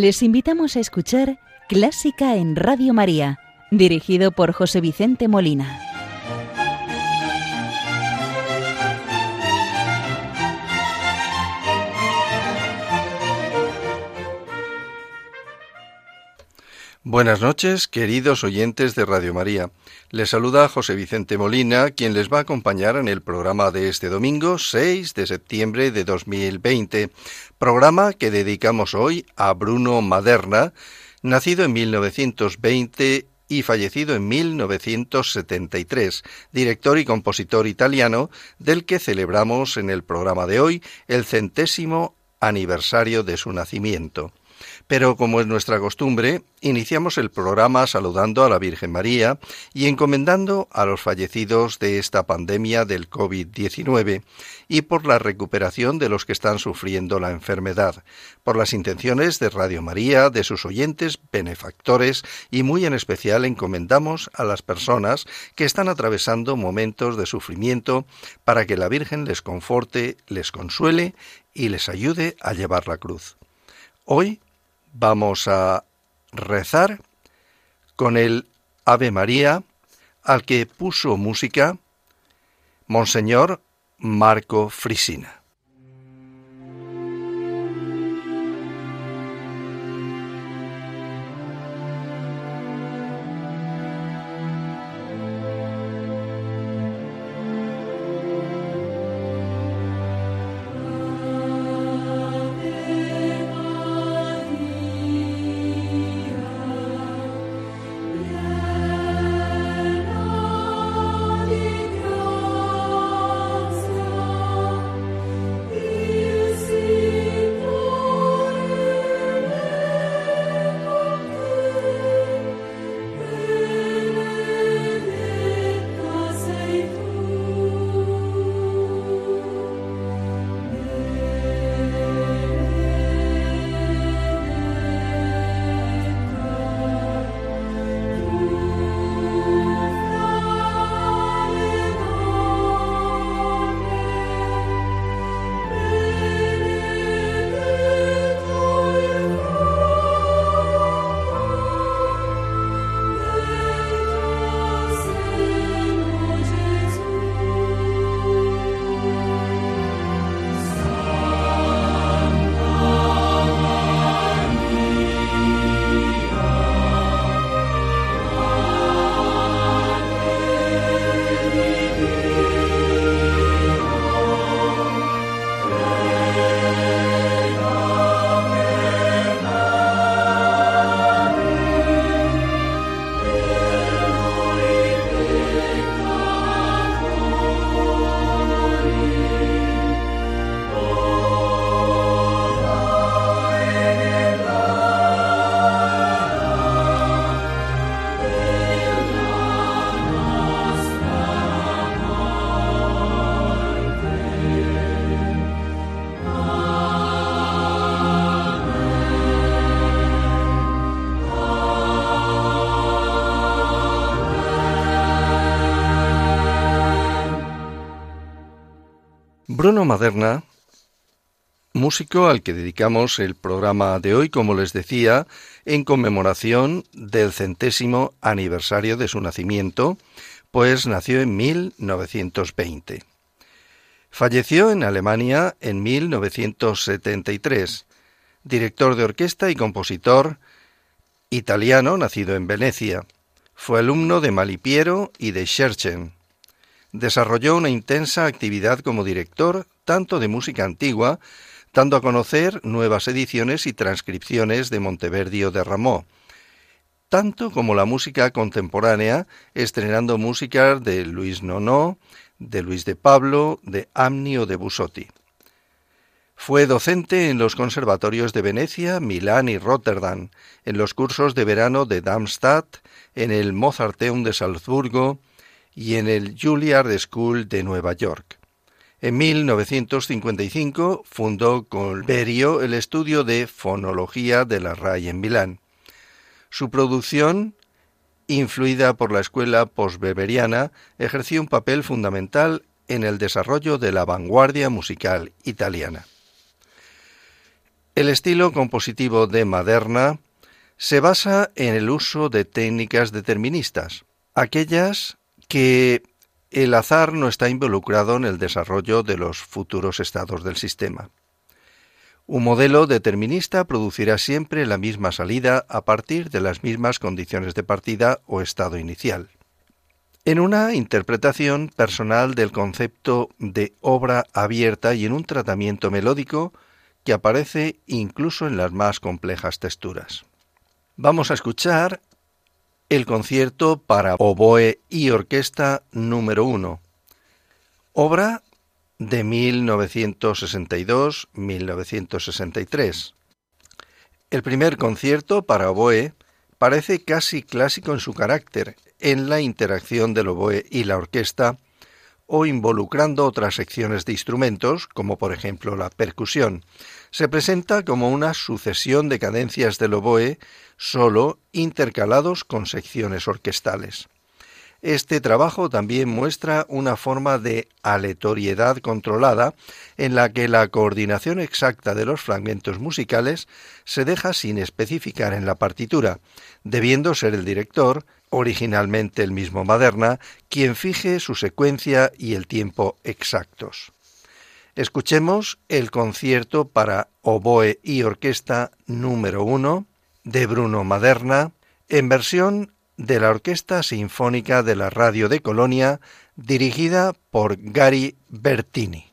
Les invitamos a escuchar Clásica en Radio María, dirigido por José Vicente Molina. Buenas noches, queridos oyentes de Radio María. Les saluda José Vicente Molina, quien les va a acompañar en el programa de este domingo 6 de septiembre de 2020, programa que dedicamos hoy a Bruno Maderna, nacido en 1920 y fallecido en 1973, director y compositor italiano, del que celebramos en el programa de hoy el centésimo aniversario de su nacimiento. Pero como es nuestra costumbre, iniciamos el programa saludando a la Virgen María y encomendando a los fallecidos de esta pandemia del COVID-19 y por la recuperación de los que están sufriendo la enfermedad, por las intenciones de Radio María, de sus oyentes, benefactores y muy en especial encomendamos a las personas que están atravesando momentos de sufrimiento para que la Virgen les conforte, les consuele y les ayude a llevar la cruz. Hoy vamos a rezar con el Ave María al que puso música Monseñor Marco Frisina. Bruno Maderna, músico al que dedicamos el programa de hoy, como les decía, en conmemoración del centésimo aniversario de su nacimiento, pues nació en 1920. Falleció en Alemania en 1973, director de orquesta y compositor italiano nacido en Venecia. Fue alumno de Malipiero y de Scherchen desarrolló una intensa actividad como director tanto de música antigua, dando a conocer nuevas ediciones y transcripciones de Monteverdio de Ramó, tanto como la música contemporánea, estrenando música de Luis Nonó, de Luis de Pablo, de Amni o de Busotti. Fue docente en los conservatorios de Venecia, Milán y Rotterdam, en los cursos de verano de Darmstadt, en el Mozarteum de Salzburgo, y en el Juilliard School de Nueva York. En 1955 fundó con Berio el estudio de fonología de la RAI en Milán. Su producción, influida por la escuela postbeberiana, ejerció un papel fundamental en el desarrollo de la vanguardia musical italiana. El estilo compositivo de Maderna se basa en el uso de técnicas deterministas, aquellas que el azar no está involucrado en el desarrollo de los futuros estados del sistema. Un modelo determinista producirá siempre la misma salida a partir de las mismas condiciones de partida o estado inicial. En una interpretación personal del concepto de obra abierta y en un tratamiento melódico que aparece incluso en las más complejas texturas. Vamos a escuchar el concierto para oboe y orquesta número 1, obra de 1962-1963. El primer concierto para oboe parece casi clásico en su carácter, en la interacción del oboe y la orquesta, o involucrando otras secciones de instrumentos, como por ejemplo la percusión, se presenta como una sucesión de cadencias del oboe solo intercalados con secciones orquestales. Este trabajo también muestra una forma de aleatoriedad controlada en la que la coordinación exacta de los fragmentos musicales se deja sin especificar en la partitura, debiendo ser el director, originalmente el mismo Maderna, quien fije su secuencia y el tiempo exactos. Escuchemos el concierto para oboe y orquesta número 1 de Bruno Maderna en versión de la Orquesta Sinfónica de la Radio de Colonia dirigida por Gary Bertini.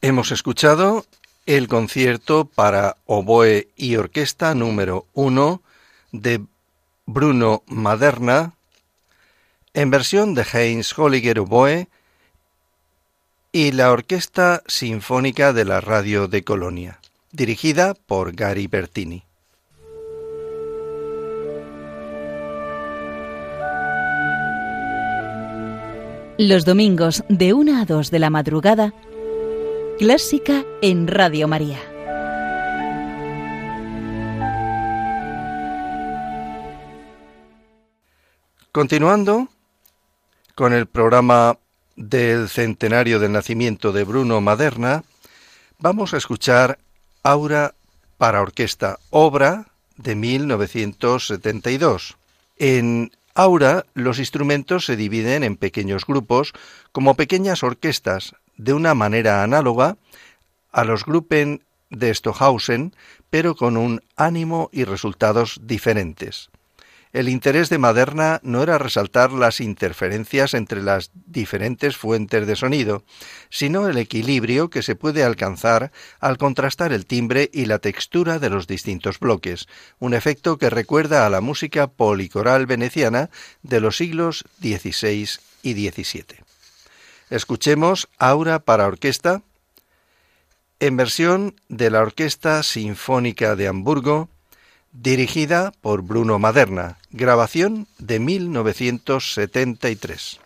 Hemos escuchado el concierto para oboe y orquesta número 1 de Bruno Maderna en versión de Heinz Holliger Oboe y la Orquesta Sinfónica de la Radio de Colonia, dirigida por Gary Bertini. Los domingos de 1 a 2 de la madrugada, Clásica en Radio María. Continuando con el programa del centenario del nacimiento de Bruno Maderna, vamos a escuchar Aura para orquesta, obra de 1972. En Aura los instrumentos se dividen en pequeños grupos como pequeñas orquestas, de una manera análoga a los Gruppen de Stohausen, pero con un ánimo y resultados diferentes. El interés de Maderna no era resaltar las interferencias entre las diferentes fuentes de sonido, sino el equilibrio que se puede alcanzar al contrastar el timbre y la textura de los distintos bloques, un efecto que recuerda a la música policoral veneciana de los siglos XVI y XVII. Escuchemos Aura para orquesta en versión de la Orquesta Sinfónica de Hamburgo, dirigida por Bruno Maderna, grabación de 1973.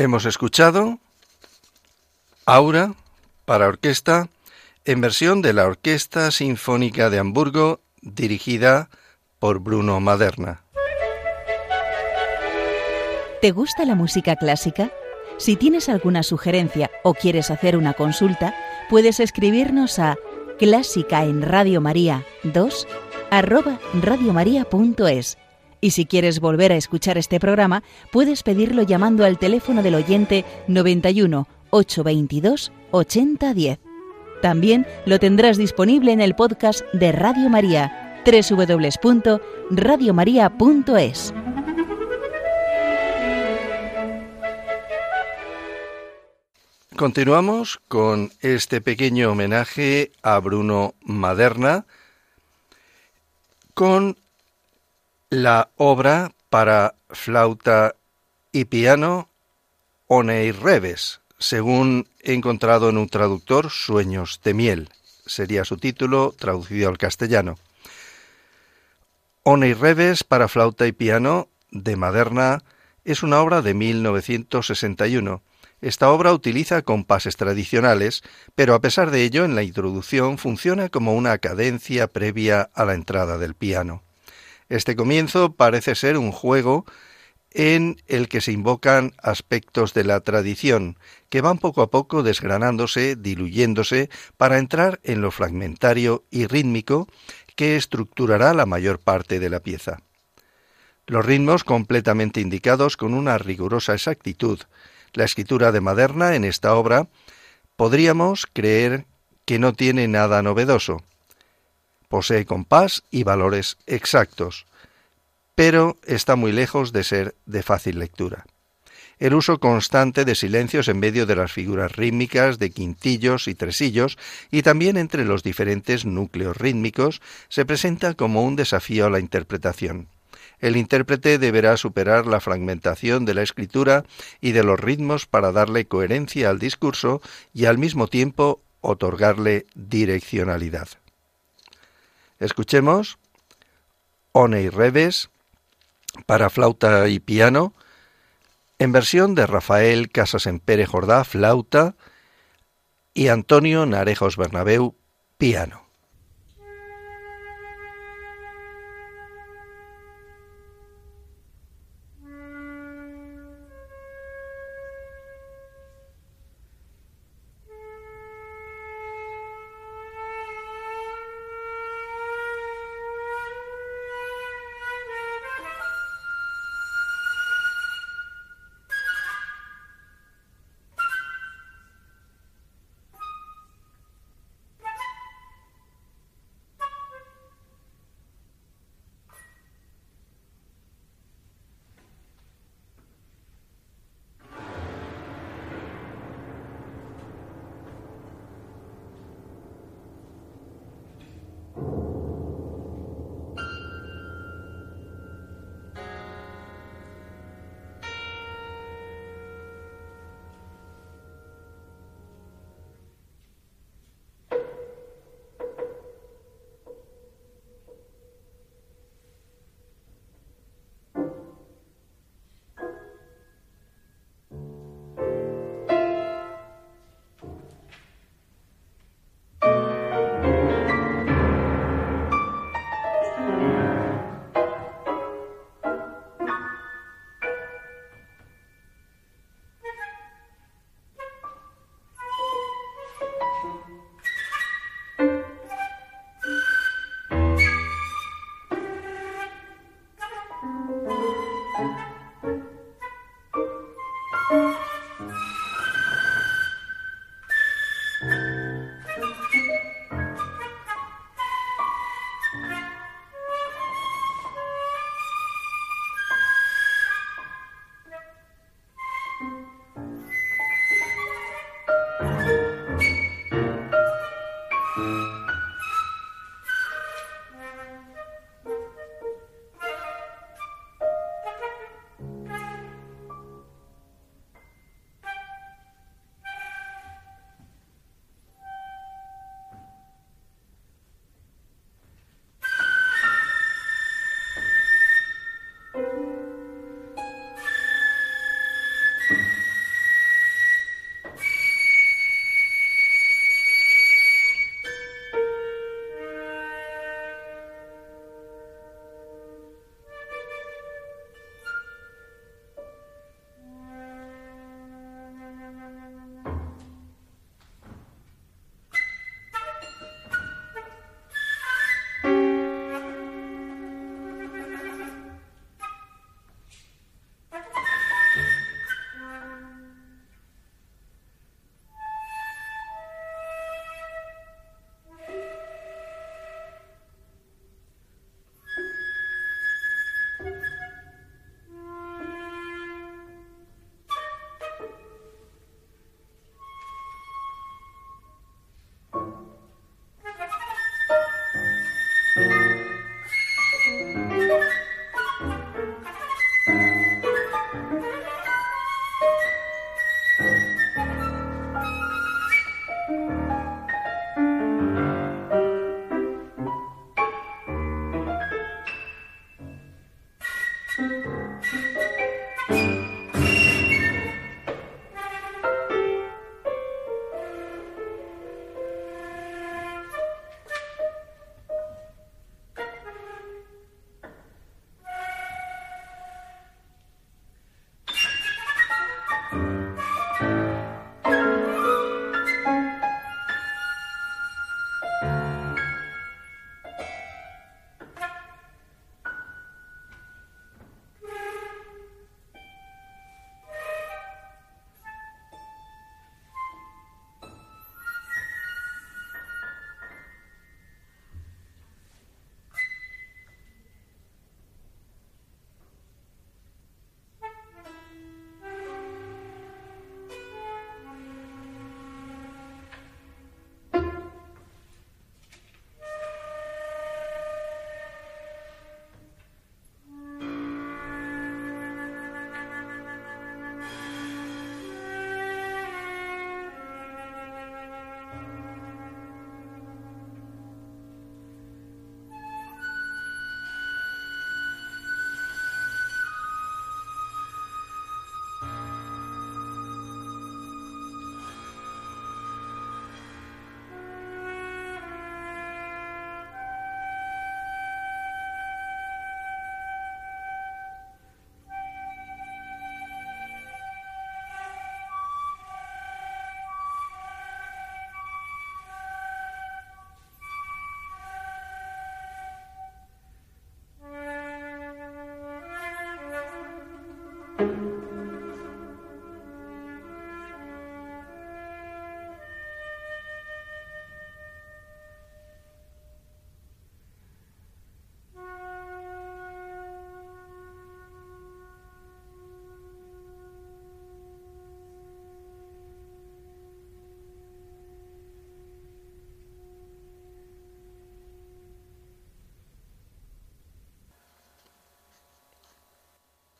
Hemos escuchado Aura para orquesta en versión de la Orquesta Sinfónica de Hamburgo dirigida por Bruno Maderna. ¿Te gusta la música clásica? Si tienes alguna sugerencia o quieres hacer una consulta, puedes escribirnos a clásica en Radio María 2 arroba radiomaria.es y si quieres volver a escuchar este programa, puedes pedirlo llamando al teléfono del oyente 91 822 8010. También lo tendrás disponible en el podcast de Radio María, www.radiomaria.es. Continuamos con este pequeño homenaje a Bruno Maderna con la obra para flauta y piano Onei Reves, según he encontrado en un traductor, Sueños de miel, sería su título traducido al castellano. Onei Reves para flauta y piano de Maderna es una obra de 1961. Esta obra utiliza compases tradicionales, pero a pesar de ello, en la introducción funciona como una cadencia previa a la entrada del piano. Este comienzo parece ser un juego en el que se invocan aspectos de la tradición, que van poco a poco desgranándose, diluyéndose, para entrar en lo fragmentario y rítmico que estructurará la mayor parte de la pieza. Los ritmos completamente indicados con una rigurosa exactitud. La escritura de Maderna en esta obra podríamos creer que no tiene nada novedoso, posee compás y valores exactos, pero está muy lejos de ser de fácil lectura. El uso constante de silencios en medio de las figuras rítmicas, de quintillos y tresillos, y también entre los diferentes núcleos rítmicos, se presenta como un desafío a la interpretación. El intérprete deberá superar la fragmentación de la escritura y de los ritmos para darle coherencia al discurso y al mismo tiempo otorgarle direccionalidad. Escuchemos One y Reves para flauta y piano en versión de Rafael Casas Empere Jordá, flauta, y Antonio Narejos Bernabeu, piano.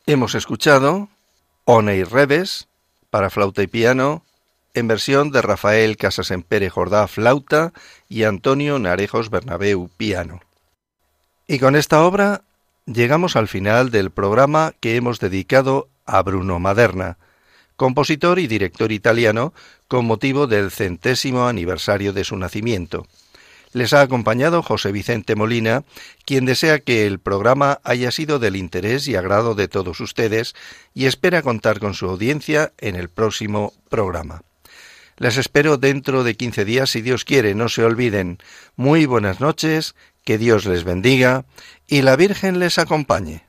Hemos escuchado One y Reves para flauta y piano en versión de Rafael Casasempere Jordá flauta y Antonio Narejos Bernabeu piano. Y con esta obra llegamos al final del programa que hemos dedicado a Bruno Maderna, compositor y director italiano con motivo del centésimo aniversario de su nacimiento. Les ha acompañado José Vicente Molina, quien desea que el programa haya sido del interés y agrado de todos ustedes y espera contar con su audiencia en el próximo programa. Les espero dentro de 15 días si Dios quiere, no se olviden. Muy buenas noches, que Dios les bendiga y la Virgen les acompañe.